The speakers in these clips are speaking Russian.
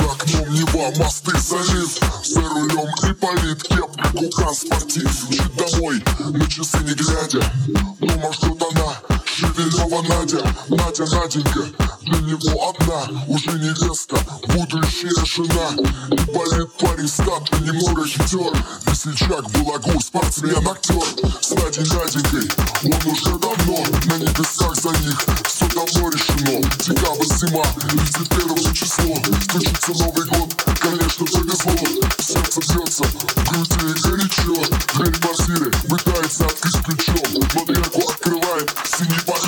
окном Нева, мосты, залив За рулем и полит кепка, кукан, спортив Чуть домой, на часы не глядя. Но маршрут она, Шевелева Надя Надя, Наденька, для него одна Уже невеста, будущая жена. И болит парень статный, немного хитер. Весельчак, балагур, спортсмен, актер. С Надей, Наденькой, он уже давно. На небесах за них все давно решено. Декабрь, зима, 31 число Стучится Новый год,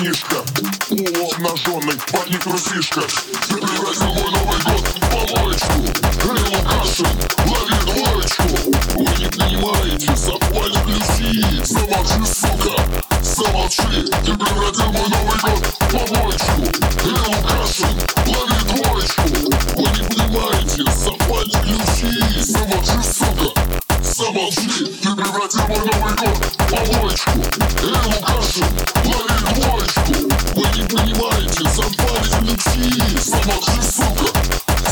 синий парнишка Полуобнаженный парень трусишка Ты превратил мой Новый год в помоечку Эй, Лукашин, лови двоечку Вы не понимаете, запали ключи. Замолчи, сука, замолчи. Ты превратил мой Новый Замолчи, сука,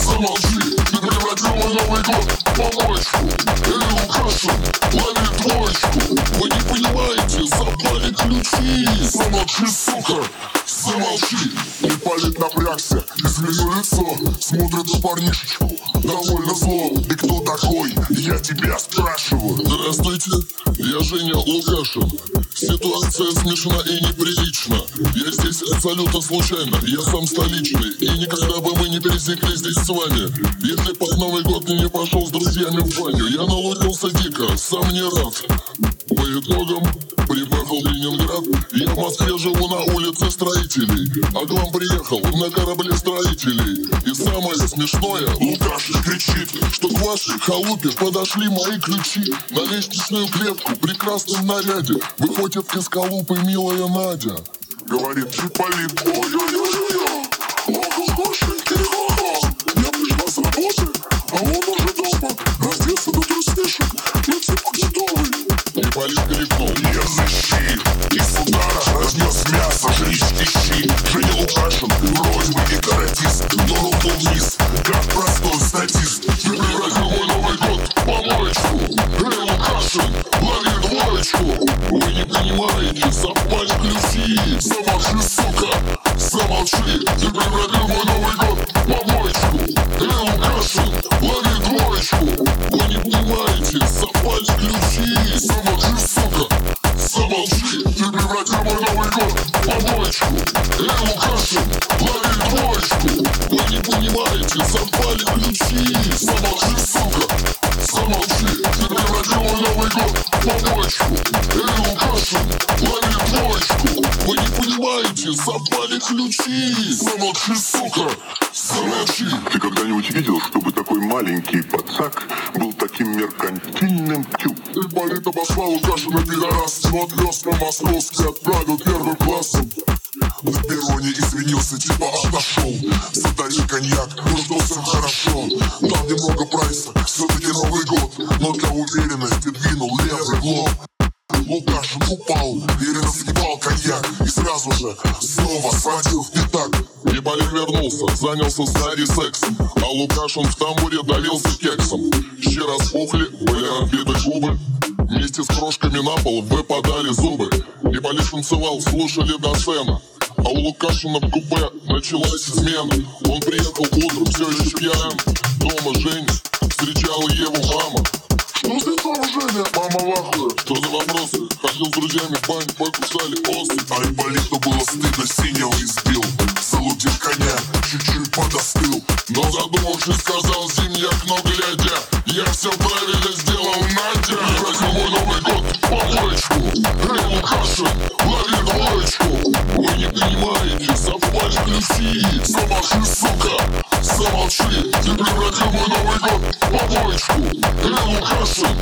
замолчи Ты превратил мой Новый год в помоечку Эй, лови двоечку Вы не понимаете, запали ключи Замолчи, сука, замолчи Ипполит напрягся, изменил лицо Смотрит на парнишечку, довольно зло Ты кто такой? Я тебя спрашиваю Здравствуйте, я Женя Лукашин. Ситуация смешна и неприлична. Я здесь абсолютно случайно, я сам столичный. И никогда бы мы не пересеклись здесь с вами. Если под Новый год не пошел с друзьями в баню, я налудился дико, сам не рад. По итогам приехал в Ленинград. Я в Москве живу на улице строителей. А к вам приехал на корабле строителей. И самое смешное, Лукашин кричит что к вашей халупе подошли мои ключи На лестничную клетку в прекрасном наряде Выходит из халупы милая Надя Говорит Ипполит Ой-ой-ой-ой Крикнул Я защит Из удара разнес мясо Жрички щи Женя Лукашин Вроде бы и каратист Но руку вниз Как простой статист. Превратил мой Новый год помоечку. Эй, Лукашин Лови двоечку. Вы не понимаете, совпали ключи Замолчи, сука Замолчи. Ты превратил Ты превратил мой Новый год. В помоечку Эй, Лукашин Лови двоечку. Вы не понимаете, совпали ключи. Замолчи, сука Замолчи. Ты превратил мой Новый год. В помоечку Эй, Лукашин Лови двоечку. Вы не понимаете, совпали ключи. Замолчи, сука Замолчи. Ты когда-нибудь видел, чтобы такой маленький пацак был таким меркантильным тю? Ипполит обозвал Лукашина пидорас Но отвез на московский отправил первым классом. На перроне извинился, типа отошел Затарил коньяк, ну хорошо. Дал немного прайса, все-таки Новый год. Но для уверенности двинул левый в лоб. Лукашин упал, уверенно съебал коньяк. И сразу же снова схватил вернулся, занялся с Надей сексом А Лукашин в тамбуре давился кексом. Щи распухли, были разбиты губы. Вместе с крошками на пол выпадали зубы. И Полит танцевал, слушали до сцена А у Лукашина в купе началась измена. Он приехал утром, все еще пьян Дома Женя встречала Еву мама. Что лицом Женя? Мама в ахуе Что за вопросы? Ходил с друзьями в баню, покусали Я все правильно сделал, Надя. Мой Новый год в помоечку Эй, Лукашин, лови двоечку. Вы не понимаете, совпали ключи Замолчи, сука, замолчи. Ты превратил мой Новый год в помоечку Эй, Лукашин,